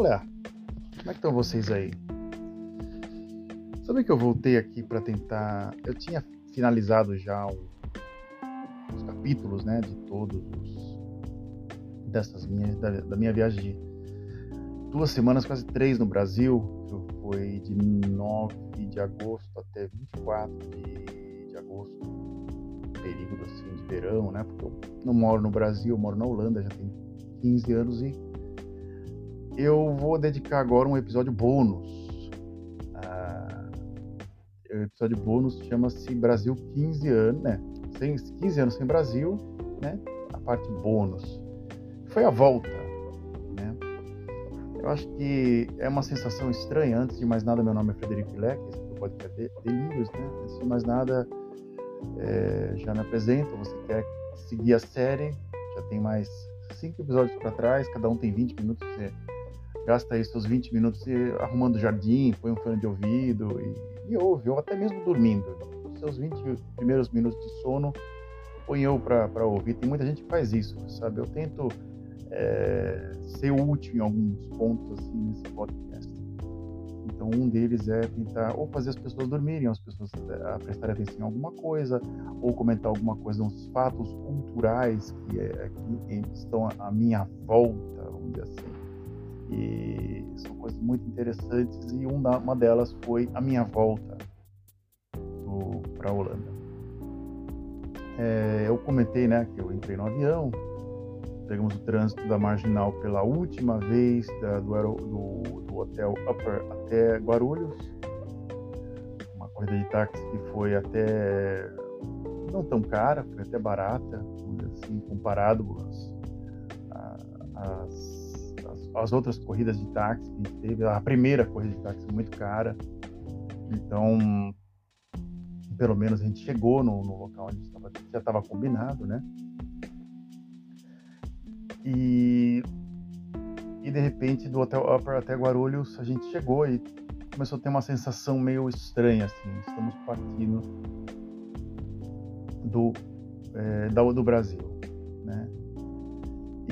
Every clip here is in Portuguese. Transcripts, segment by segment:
falei, ah, como é que estão vocês aí? Sabe que eu voltei aqui para tentar. Eu tinha finalizado já o... os capítulos, né, de todos os dessas minhas da, da, minha viagem de duas semanas, quase três no Brasil, que foi de 9 de agosto até 24 de, de agosto, período assim de verão, né? Porque eu não moro no Brasil, eu moro na Holanda, já tem 15 anos e eu vou dedicar agora um episódio bônus. Ah, o episódio bônus chama-se Brasil 15 anos, né? 15 anos sem Brasil, né? A parte bônus. Foi a volta, né? Eu acho que é uma sensação estranha. Antes de mais nada, meu nome é Frederico Leque, esse é podcast Delírios, né? Antes de mais nada, é, já me apresento. Você quer seguir a série? Já tem mais cinco episódios para trás, cada um tem 20 minutos. Você gasta aí seus 20 minutos arrumando o jardim, põe um fone de ouvido e, e ouve, ou até mesmo dormindo. Os seus 20 primeiros minutos de sono, põe eu para ouvir. Tem muita gente que faz isso, sabe? Eu tento é, ser útil em alguns pontos assim nesse podcast. Então, um deles é tentar ou fazer as pessoas dormirem, as pessoas é, prestarem atenção em alguma coisa, ou comentar alguma coisa, uns fatos culturais que, é, que estão à minha volta, vamos dizer assim e são coisas muito interessantes e uma delas foi a minha volta para a Holanda. É, eu comentei né, que eu entrei no avião, pegamos o trânsito da Marginal pela última vez da, do, do, do, hotel Upper até Guarulhos, uma corrida de táxi que foi até não tão cara, foi até barata, assim, comparado às, às as outras corridas de táxi que teve. A primeira corrida de táxi muito cara. Então, pelo menos a gente chegou no, no local onde estava, já estava combinado, né? E, e de repente, do Hotel Upper até Guarulhos, a gente chegou e começou a ter uma sensação meio estranha, assim. Estamos partindo do, é, do Brasil, né?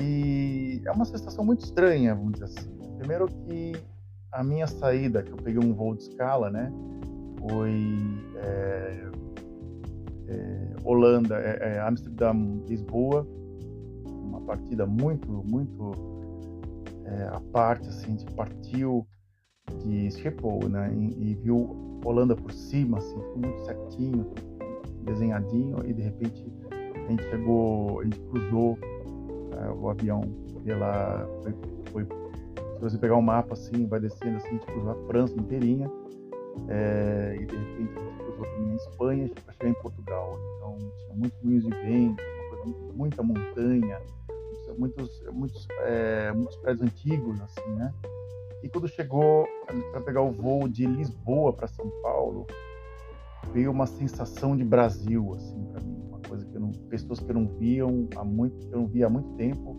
E é uma sensação muito estranha, vamos dizer assim. Primeiro que a minha saída, que eu peguei um voo de escala, né? Foi é, é, Holanda, é, é Amsterdã, Lisboa, uma partida muito, muito é, à parte, assim, a gente partiu de Schiphol, né? E, e, viu Holanda por cima, assim, muito certinho, desenhadinho, e de repente a gente chegou, a gente cruzou é, o avião pela. Foi, foi, se você pegar um mapa assim, vai descendo assim, tipo, a França inteirinha. É, e de repente cruzou também a Espanha para chegar em Portugal. Então tinha muitos moinhos de vento, muita montanha, muitos, muitos, é, muitos prédios antigos, assim, né? E quando chegou para pegar o voo de Lisboa para São Paulo, veio uma sensação de Brasil, assim, para mim pessoas que eu não viam há muito, eu não via há muito tempo,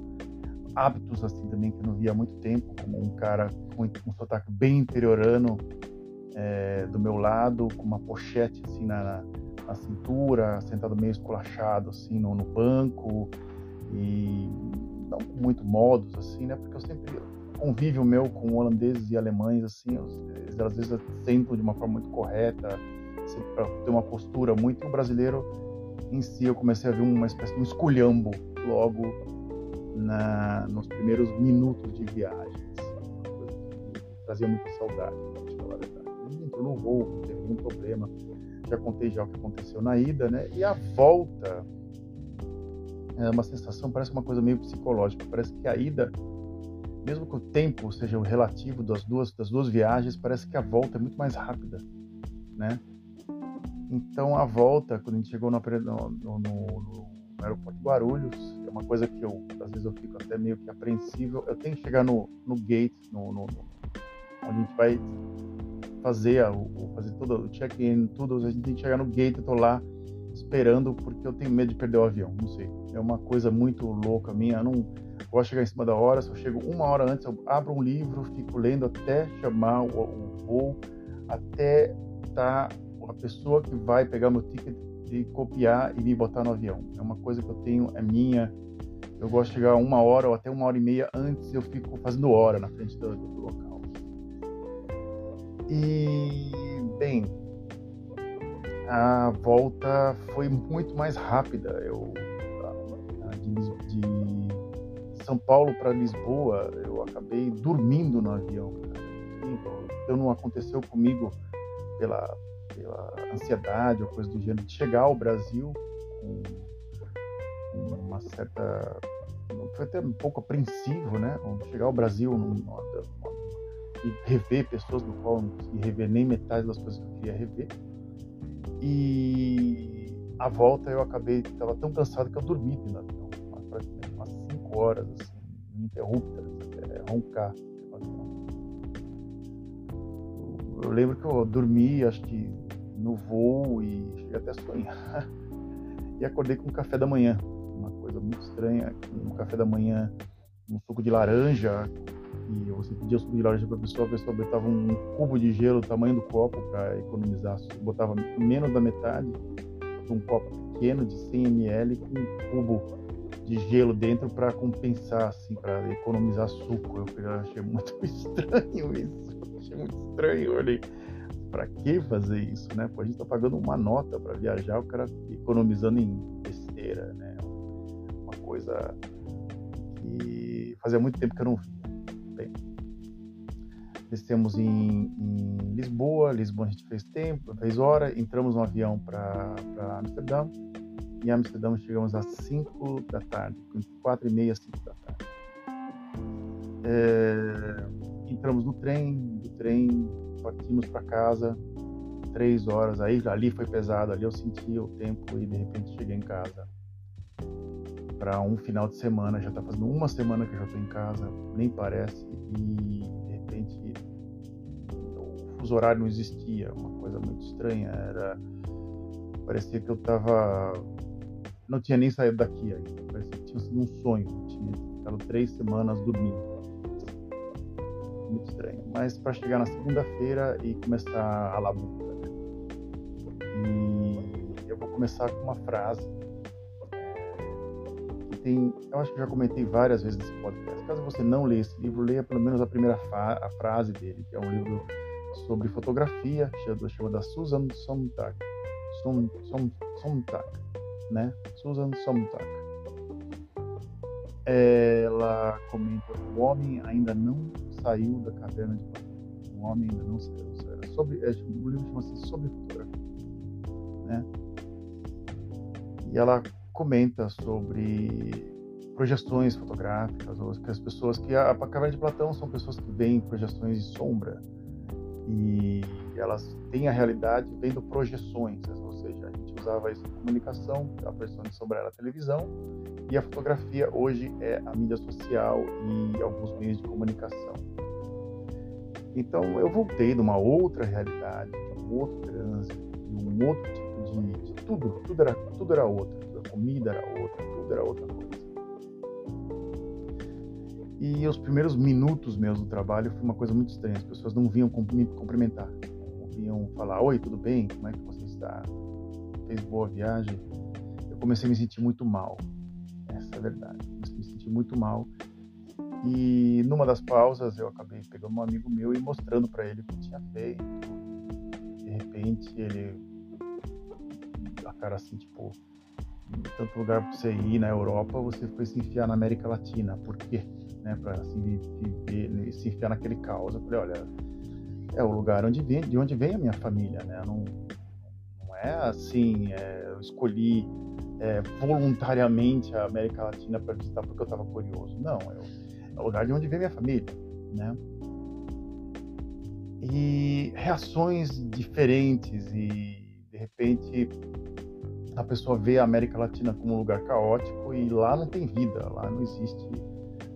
hábitos assim também que eu não via há muito tempo, como um cara com um sotaque bem interiorano é, do meu lado, com uma pochete assim na, na cintura, sentado meio esculachado assim no, no banco e não com muito modos assim, né? Porque eu sempre convívio meu com holandeses e alemães assim, eles às vezes sentam de uma forma muito correta, para ter uma postura muito brasileiro em si eu comecei a ver uma espécie de um esculhambo logo na, nos primeiros minutos de viagem. Trazia muita saudade, falar entrou no voo, não teve nenhum problema. Já contei já o que aconteceu na ida, né? E a volta é uma sensação, parece uma coisa meio psicológica. Parece que a ida, mesmo que o tempo seja o relativo das duas, das duas viagens, parece que a volta é muito mais rápida, né? Então, a volta, quando a gente chegou no, no, no, no aeroporto de Guarulhos, é uma coisa que eu, às vezes, eu fico até meio que apreensível. Eu tenho que chegar no, no gate, no, no, onde a gente vai fazer, a, o, fazer todo o check-in, tudo. A gente tem que chegar no gate, eu tô lá esperando porque eu tenho medo de perder o avião. Não sei. É uma coisa muito louca minha. Eu não gosto de chegar em cima da hora. Se eu chego uma hora antes, eu abro um livro, fico lendo até chamar o, o voo, até. Tá a pessoa que vai pegar meu ticket e copiar e me botar no avião. É uma coisa que eu tenho, é minha, eu gosto de chegar uma hora ou até uma hora e meia antes, eu fico fazendo hora na frente do, do local. E, bem, a volta foi muito mais rápida. Eu, de, de São Paulo para Lisboa, eu acabei dormindo no avião. Então não aconteceu comigo pela, pela ansiedade ou coisa do gênero de chegar ao Brasil com uma certa foi até um pouco apreensivo, né? Chegar ao Brasil num, e rever pessoas do qual não consegui rever nem metade das coisas que eu queria rever. E a volta eu acabei, estava tão cansado que eu dormi no avião, praticamente umas 5 horas, assim, ininterruptas, até roncar. Eu lembro que eu dormi, acho que no voo e cheguei até a sonhar. e acordei com um café da manhã, uma coisa muito estranha, um café da manhã, um suco de laranja, e você pedia suco de laranja para a pessoa, a pessoa botava um cubo de gelo do tamanho do copo para economizar, botava menos da metade, um copo pequeno de 100 ml com um cubo de gelo dentro para compensar, assim, para economizar suco. Eu achei muito estranho isso, achei muito estranho. Eu olhei, para que fazer isso, né? Pô, a gente está pagando uma nota para viajar, o cara economizando em besteira, né? Uma coisa que fazia muito tempo que eu não via. Bem, descemos em, em Lisboa, Lisboa a gente fez tempo, fez hora, entramos no avião para Amsterdã, em Amsterdã chegamos às 5 da tarde, 4 e meia, 5 da tarde. É, entramos no trem, trem partimos para casa, três horas, aí ali foi pesado, ali eu senti o tempo e de repente cheguei em casa. Para um final de semana, já está fazendo uma semana que eu já estou em casa, nem parece, e de repente o fuso horário não existia, uma coisa muito estranha, era parecia que eu estava não tinha nem saído daqui ainda, parecia que tinha sido um sonho, tinha ficado três semanas dormindo muito estranho. Mas para chegar na segunda-feira e começar a labuta. Né? E eu vou começar com uma frase que tem, eu acho que já comentei várias vezes nesse podcast. Caso você não leia esse livro, leia pelo menos a primeira a frase dele, que é um livro sobre fotografia, chama da Susan Sontag. Sontag, né? Susan Sontag ela comenta: o homem ainda não saiu da caverna de Platão. O homem ainda não saiu. Sobre, é, o livro chama-se Sobre Fotografia. Né? E ela comenta sobre projeções fotográficas, ou que as pessoas que a, a caverna de Platão são pessoas que veem projeções de sombra e elas têm a realidade vendo projeções, ou seja, a gente usava isso em comunicação, a projeção de sombra era a televisão e a fotografia hoje é a mídia social e alguns meios de comunicação. Então eu voltei de uma outra realidade, de um outro trânsito, de um outro tipo de, de tudo, tudo era, tudo era outro, a comida era outra, tudo era outra coisa. E os primeiros minutos meus do trabalho foi uma coisa muito estranha. As pessoas não vinham me cumprimentar, não vinham falar: Oi, tudo bem? Como é que você está? Fez boa viagem? Eu comecei a me sentir muito mal. Essa é a verdade. A me sentir muito mal e numa das pausas eu acabei pegando um amigo meu e mostrando para ele o que tinha feito. De repente ele, a cara assim, tipo, tanto lugar para você ir na Europa, você foi se enfiar na América Latina. Por quê? Né, para assim, viver, se enfiar naquele caos. Eu falei, olha, é o lugar onde vem, de onde vem a minha família, né? Não, não é assim, é, eu escolhi é, voluntariamente a América Latina para visitar porque eu estava curioso. Não, eu é o lugar de onde vem minha família, né? E reações diferentes e de repente a pessoa vê a América Latina como um lugar caótico e lá não tem vida, lá não existe,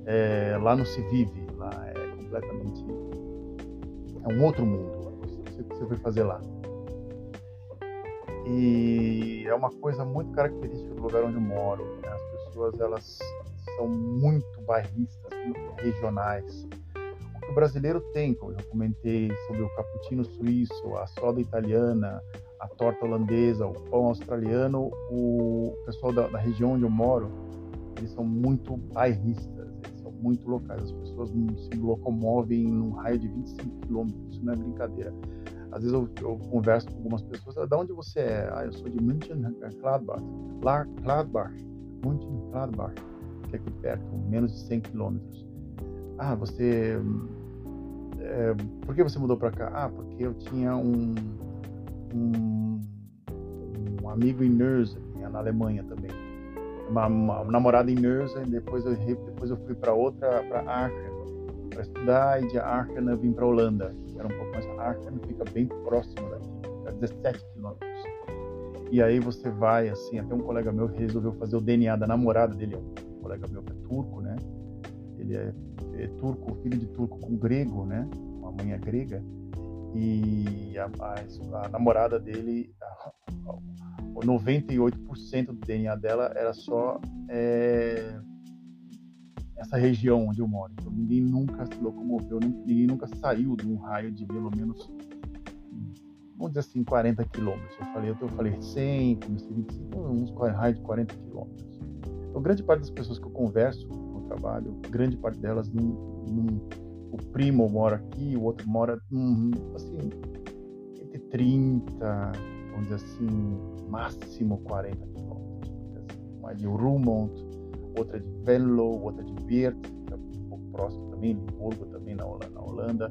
é, lá não se vive, lá é completamente é um outro mundo. O que você foi fazer lá? E é uma coisa muito característica do lugar onde eu moro. Né? As pessoas elas são muito bairristas, muito regionais. O que o brasileiro tem, como eu comentei, sobre o cappuccino suíço, a soda italiana, a torta holandesa, o pão australiano, o pessoal da, da região onde eu moro, eles são muito bairristas, eles são muito locais. As pessoas se locomovem num raio de 25 quilômetros, isso não é brincadeira. Às vezes eu, eu converso com algumas pessoas, ah, de onde você é? Ah, eu sou de München, Gladbach. Gladbach, München, Gladbach, que é aqui perto, menos de 100 quilômetros. Ah, você... É, por que você mudou para cá? Ah, porque eu tinha um, um, um amigo em Nürnberg, na Alemanha também. Uma, uma, namorada em Nürnberg, depois eu, depois eu fui para outra, para Aachen, para estudar, e de Aachen eu vim para Holanda era um pouco mais Aachen fica bem próximo daqui, a 17 quilômetros. E aí você vai, assim, até um colega meu resolveu fazer o DNA da namorada dele, um colega meu que é turco, né? Ele é, é turco, filho de turco com grego, né? Uma mãe é grega. E a, a, a namorada dele, a, 98% do DNA dela era só é, essa região onde eu moro. Então ninguém nunca se locomoveu, ninguém nunca saiu de um raio de pelo menos, vamos dizer assim, 40 quilômetros. Eu falei, eu falei 100, comecei 25, uns raio de 40 quilômetros. Então grande parte das pessoas que eu converso no trabalho, grande parte delas não, não o primo mora aqui, o outro mora, hum, assim, entre 30, vamos dizer assim, máximo 40 quilômetros. Assim. De Rumont, outra de Venlo, outra de Weert, que é um pouco próximo também, Limburgo também na Holanda, na Holanda,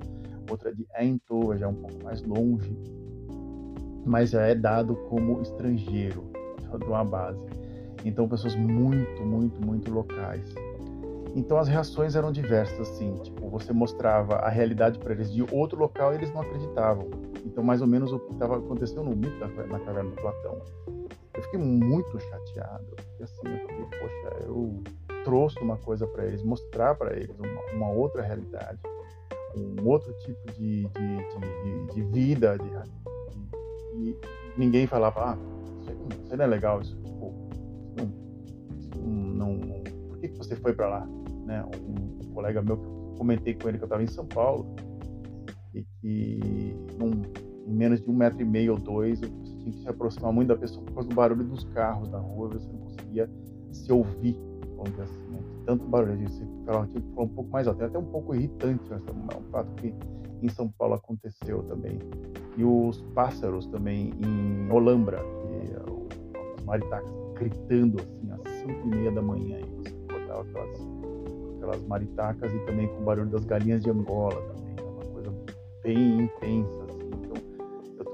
outra de Eindhoven, já um pouco mais longe, mas já é dado como estrangeiro de uma base. Então, pessoas muito, muito, muito locais. Então, as reações eram diversas, assim, tipo, você mostrava a realidade para eles de outro local e eles não acreditavam. Então, mais ou menos o que estava acontecendo no mito na caverna do Platão eu fiquei muito chateado, porque assim, eu falei, poxa, eu trouxe uma coisa para eles, mostrar para eles uma, uma, outra realidade, um outro tipo de, de, de, de vida, e ninguém falava, ah, isso não é legal, isso, tipo, isso não, não, por que, que você foi para lá? Né? Um, um, colega meu eu comentei com ele que eu estava em São Paulo, e que em menos de um metro e meio ou dois, eu tinha que se aproximar muito da pessoa por causa do barulho dos carros na rua, você não conseguia se ouvir, vamos assim, né? tanto barulho, você ficava, falar um pouco mais alto, é até um pouco irritante, mas é um fato que em São Paulo aconteceu também. E os pássaros também em Olambra, que é os maritacas gritando assim às 5 e meia da manhã, e você acordava aquelas, aquelas maritacas e também com o barulho das galinhas de Angola também, é uma coisa bem intensa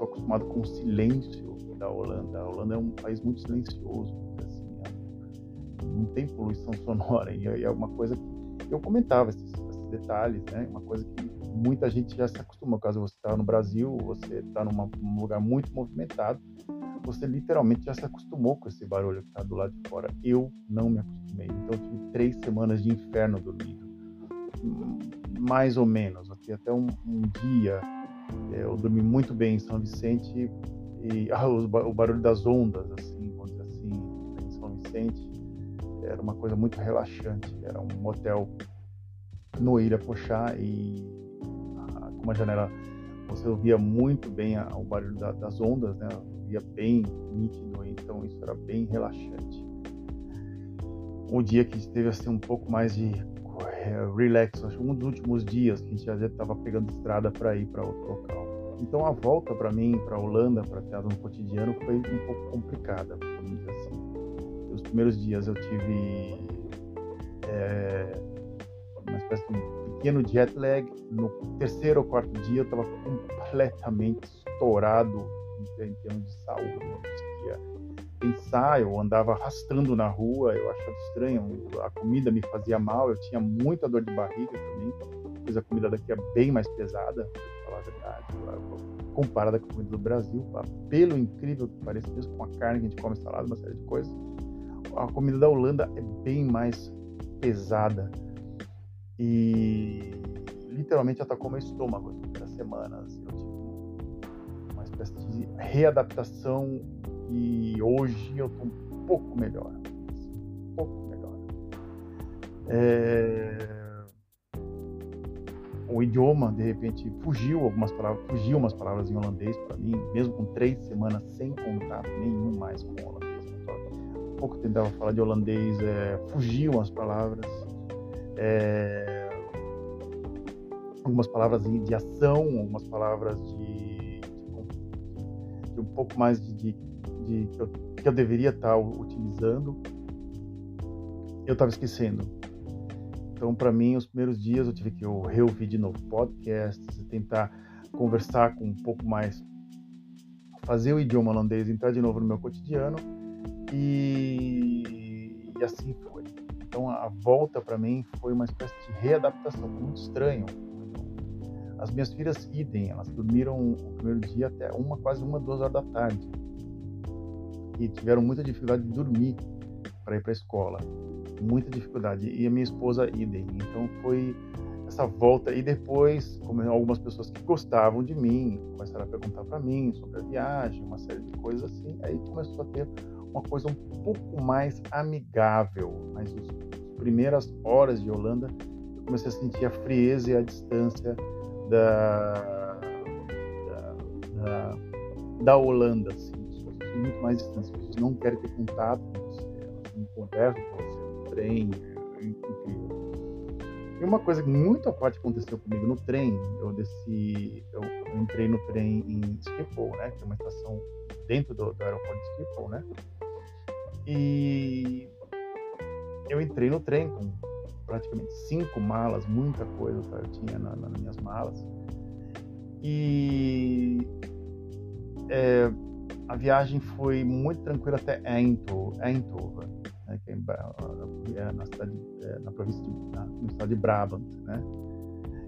estou acostumado com o silêncio da Holanda. A Holanda é um país muito silencioso, assim, é, não tem poluição sonora e é uma coisa que eu comentava esses, esses detalhes, né? Uma coisa que muita gente já se acostuma. Caso você está no Brasil, você está num lugar muito movimentado, você literalmente já se acostumou com esse barulho que está do lado de fora. Eu não me acostumei. Então, eu tive três semanas de inferno dormindo. Hum, mais ou menos. Até um, um dia é, eu dormi muito bem em São Vicente e ah, o barulho das ondas, assim, assim, em São Vicente, era uma coisa muito relaxante. Era um hotel no Irapuxá e ah, com uma janela você ouvia muito bem o barulho das ondas, né? Ouvia bem nítido, então isso era bem relaxante. Um dia que teve assim um pouco mais de é, relax, acho um dos últimos dias que a gente já estava pegando estrada para ir para outro local. Então a volta para mim, para a Holanda, para ter no cotidiano, foi um pouco complicada, vamos dizer assim. Os primeiros dias eu tive é, uma espécie de um pequeno jet lag. No terceiro ou quarto dia eu estava completamente estourado em termos de saúde. Conseguia pensar, eu andava arrastando na rua, eu achava estranho, a comida me fazia mal, eu tinha muita dor de barriga também, pois a comida daqui é bem mais pesada, para falar a verdade, comparada com a comida do Brasil, pelo incrível que pareça, mesmo com a carne que a gente come salada, uma série de coisas, a comida da Holanda é bem mais pesada. E literalmente atacou meu estômago as primeiras semanas, eu tive uma espécie de readaptação e hoje eu estou um pouco melhor. Um pouco melhor. É... O idioma, de repente, fugiu algumas palavras, fugiu umas palavras em holandês para mim, mesmo com três semanas sem contato nenhum mais com holandês. pouco tentava falar de holandês, é, fugiam as palavras. É, algumas palavras de ação, algumas palavras de, de, de um pouco mais de, de, de que, eu, que, eu, deveria estar utilizando, eu estava esquecendo. Então, para mim, os primeiros dias eu tive que reouvir de novo podcasts e tentar conversar com um pouco mais, fazer o idioma holandês entrar de novo no meu cotidiano e, e assim foi. Então, a volta para mim foi uma espécie de readaptação, muito estranho as minhas filhas idem, elas dormiram o primeiro dia até uma, quase uma, duas horas da tarde. E tiveram muita dificuldade de dormir para ir para a escola. Muita dificuldade. E a minha esposa idem. Então foi essa volta. E depois, como algumas pessoas que gostavam de mim começaram a perguntar para mim sobre a viagem, uma série de coisas assim. Aí começou a ter uma coisa um pouco mais amigável. Mas as primeiras horas de Holanda, eu comecei a sentir a frieza e a distância da, da, da, da Holanda. Assim. Muito mais distantes, as pessoas não querem ter contato com você, não conversam com você no trem, é incrível. E uma coisa que muito à parte aconteceu comigo no trem, eu desci, eu, eu entrei no trem em Schiphol, né, que é uma estação dentro do, do aeroporto de Schiphol, né, e eu entrei no trem com praticamente cinco malas, muita coisa tá? eu tinha na, nas minhas malas. E é, a viagem foi muito tranquila até Eindhoven, né, que é, é na, cidade, é, na província de, na, no estado de Brabant, né?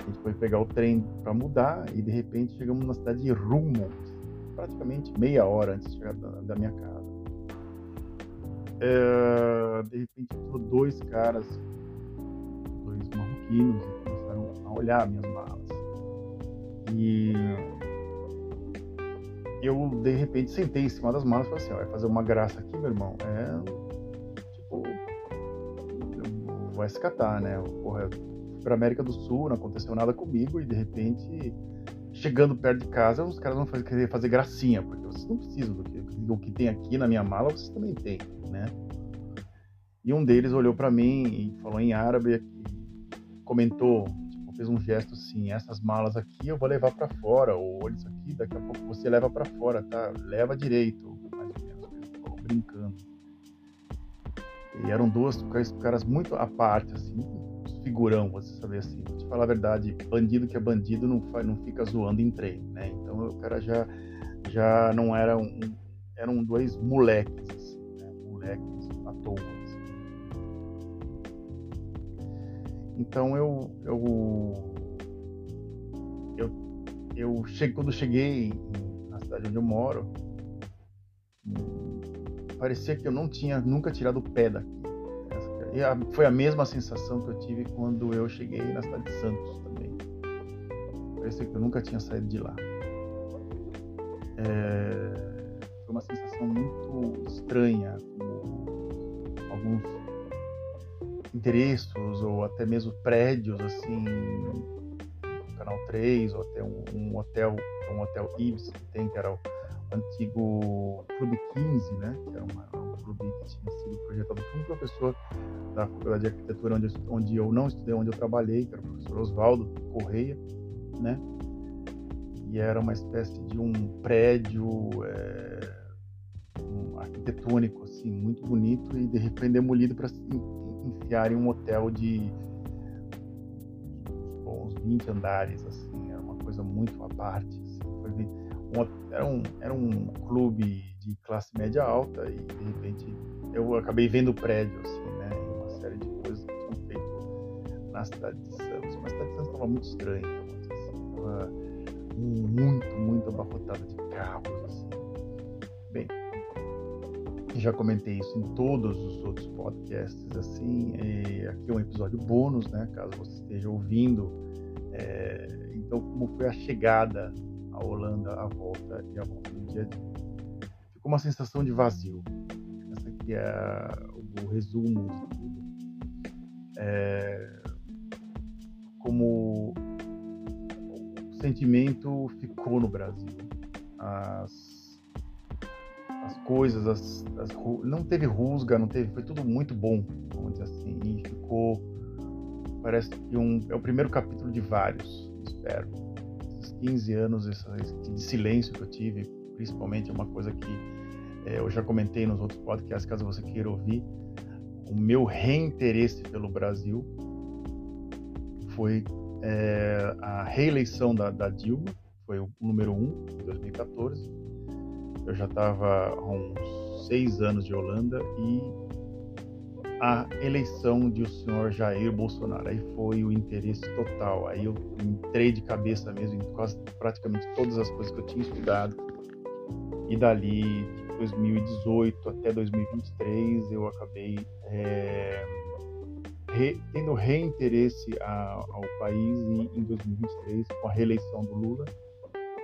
A gente foi pegar o trem para mudar e de repente chegamos na cidade de Roermond, praticamente meia hora antes de chegar da, da minha casa. É, de repente, dois caras marroquinos e começaram a olhar minhas malas. E eu, de repente, sentei em cima das malas e falei assim: vai fazer uma graça aqui, meu irmão. É. Tipo. Vai se catar, né? Porra, pra América do Sul, não aconteceu nada comigo e de repente, chegando perto de casa, os caras vão fazer, querer fazer gracinha, porque vocês não precisam do que, do que tem aqui na minha mala, vocês também têm, né? E um deles olhou para mim e falou em árabe comentou, tipo, fez um gesto assim, essas malas aqui eu vou levar para fora, ou isso aqui daqui a pouco você leva para fora, tá? Leva direito, mais ou menos, brincando. E eram duas caras muito à parte, assim, figurão, você saber assim. Pra te falar a verdade, bandido que é bandido não, faz, não fica zoando em trem, né? Então o cara já, já não era um. Eram dois moleques, assim, né? Moleques à toa. Então eu eu eu, eu cheguei, quando cheguei na cidade onde eu moro, parecia que eu não tinha nunca tirado o pé daqui. E a, foi a mesma sensação que eu tive quando eu cheguei na cidade de Santos também. Parecia que eu nunca tinha saído de lá. É, foi uma sensação muito estranha, alguns endereços ou até mesmo prédios assim canal 3 ou até um, um hotel um hotel Ibis que tem que era o antigo Clube 15 né? Que era uma, um clube que tinha sido projetado por um professor da faculdade de arquitetura onde, onde eu não estudei onde eu trabalhei que era o professor Oswaldo Correia né? E era uma espécie de um prédio é, um arquitetônico assim muito bonito e de repente demolido para enfiar em um hotel de 20 andares, assim, era uma coisa muito à parte. Assim. Um, era, um, era um clube de classe média alta e de repente eu acabei vendo o prédio, assim, né? Uma série de coisas que tinham feito na cidade de Santos. Mas a cidade de Santos estava muito estranha, assim, muito, muito abarrotada de carros, assim. Bem, já comentei isso em todos os outros podcasts, assim, aqui é um episódio bônus, né, caso você esteja ouvindo. É, então, como foi a chegada à Holanda, a volta e a volta no dia a dia. Ficou uma sensação de vazio. Essa aqui é o resumo de tudo. É, como o sentimento ficou no Brasil. As as coisas, as, as, não teve rusga, não teve, foi tudo muito bom, vamos dizer assim, e ficou, parece que um, é o primeiro capítulo de vários, espero. Esses 15 anos esse, de silêncio que eu tive, principalmente é uma coisa que é, eu já comentei nos outros podcasts, caso você queira ouvir, o meu reinteresse pelo Brasil foi é, a reeleição da, da Dilma, foi o número um em 2014. Eu já estava há uns seis anos de Holanda e a eleição de o senhor Jair Bolsonaro. Aí foi o interesse total. Aí eu entrei de cabeça mesmo em quase praticamente todas as coisas que eu tinha estudado. E dali, de 2018 até 2023, eu acabei é, re, tendo reinteresse a, ao país e em 2023, com a reeleição do Lula,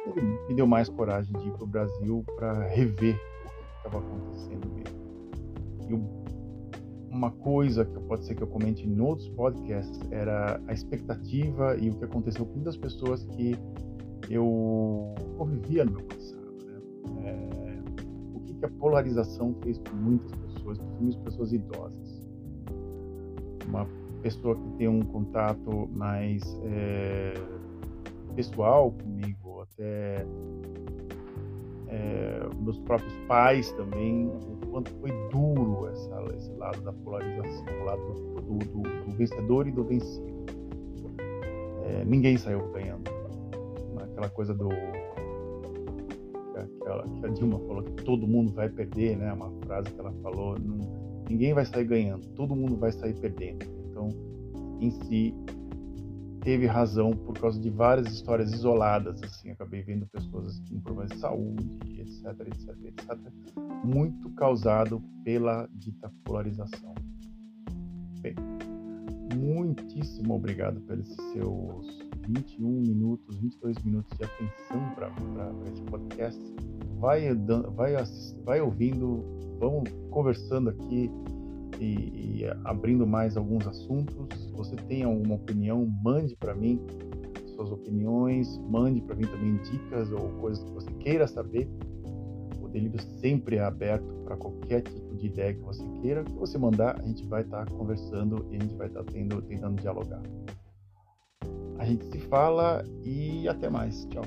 ele me deu mais coragem de ir para o Brasil para rever o que estava acontecendo mesmo. E uma coisa que pode ser que eu comente em outros podcasts era a expectativa e o que aconteceu com muitas pessoas que eu convivia no meu passado. Né? É, o que, que a polarização fez com muitas pessoas, principalmente pessoas idosas uma pessoa que tem um contato mais é, pessoal comigo, até é, meus próprios pais também, o quanto foi duro essa, esse lado da polarização, o lado do, do, do vencedor e do vencido. É, ninguém saiu ganhando. Aquela coisa do. Aquela, que a Dilma falou que todo mundo vai perder, né? Uma frase que ela falou. Não, ninguém vai sair ganhando, todo mundo vai sair perdendo. Então, em si, teve razão por causa de várias histórias isoladas, assim, acabei vendo pessoas com problemas de saúde, etc, etc, etc, muito causado pela dita polarização. Bem, muitíssimo obrigado pelos seus 21 minutos, 22 minutos de atenção para esse podcast. Vai, vai, vai ouvindo vamos conversando aqui e, e, abrindo mais alguns assuntos. Se você tem alguma opinião, mande para mim suas opiniões, mande para mim também dicas ou coisas que você queira saber. O Delírio sempre é aberto para qualquer tipo de ideia que você queira. Que você mandar, a gente vai estar tá conversando e a gente vai estar tá tendo, tentando dialogar. A gente se fala e até mais. Tchau.